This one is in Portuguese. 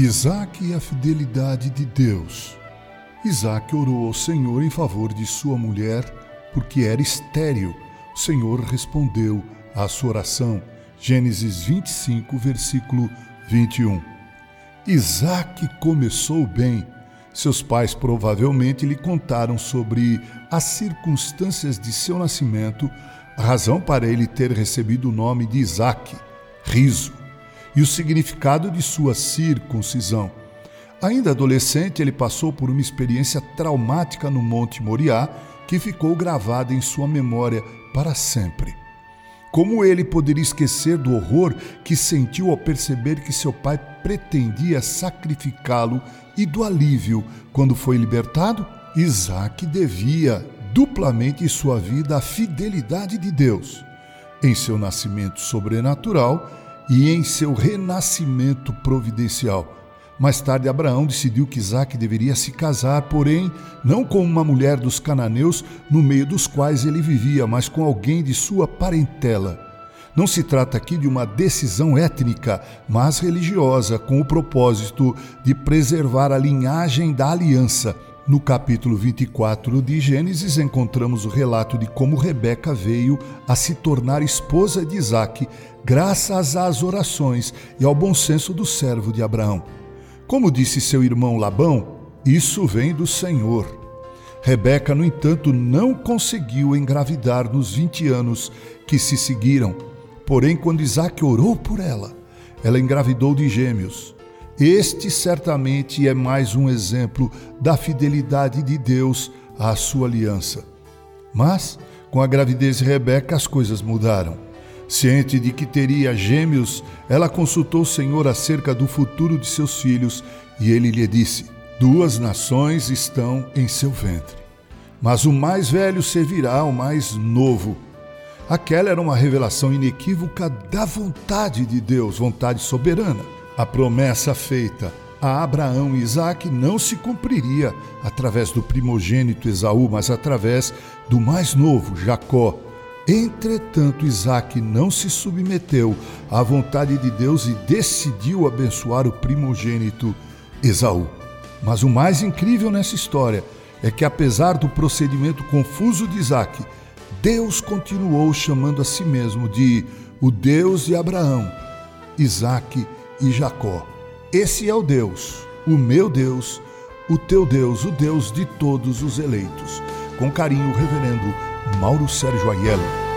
Isaac e a fidelidade de Deus. Isaac orou ao Senhor em favor de sua mulher, porque era estéril. O Senhor respondeu à sua oração. Gênesis 25, versículo 21. Isaac começou bem. Seus pais provavelmente lhe contaram sobre as circunstâncias de seu nascimento, a razão para ele ter recebido o nome de Isaac, riso e o significado de sua circuncisão. Ainda adolescente, ele passou por uma experiência traumática no Monte Moriá que ficou gravada em sua memória para sempre. Como ele poderia esquecer do horror que sentiu ao perceber que seu pai pretendia sacrificá-lo e do alívio quando foi libertado? Isaac devia duplamente sua vida à fidelidade de Deus. Em seu nascimento sobrenatural, e em seu renascimento providencial. Mais tarde, Abraão decidiu que Isaac deveria se casar, porém, não com uma mulher dos cananeus no meio dos quais ele vivia, mas com alguém de sua parentela. Não se trata aqui de uma decisão étnica, mas religiosa, com o propósito de preservar a linhagem da aliança no capítulo 24 de Gênesis, encontramos o relato de como Rebeca veio a se tornar esposa de Isaac, graças às orações e ao bom senso do servo de Abraão. Como disse seu irmão Labão, isso vem do Senhor. Rebeca, no entanto, não conseguiu engravidar nos 20 anos que se seguiram. Porém, quando Isaac orou por ela, ela engravidou de gêmeos. Este certamente é mais um exemplo da fidelidade de Deus à sua aliança. Mas, com a gravidez de Rebeca, as coisas mudaram. Ciente de que teria gêmeos, ela consultou o Senhor acerca do futuro de seus filhos e ele lhe disse: Duas nações estão em seu ventre, mas o mais velho servirá ao mais novo. Aquela era uma revelação inequívoca da vontade de Deus, vontade soberana. A promessa feita a Abraão e Isaac não se cumpriria através do primogênito Esaú, mas através do mais novo, Jacó. Entretanto, Isaac não se submeteu à vontade de Deus e decidiu abençoar o primogênito Esaú. Mas o mais incrível nessa história é que, apesar do procedimento confuso de Isaac, Deus continuou chamando a si mesmo de o Deus de Abraão, Isaac e e Jacó. Esse é o Deus, o meu Deus, o teu Deus, o Deus de todos os eleitos. Com carinho, Reverendo Mauro Sérgio Aiello.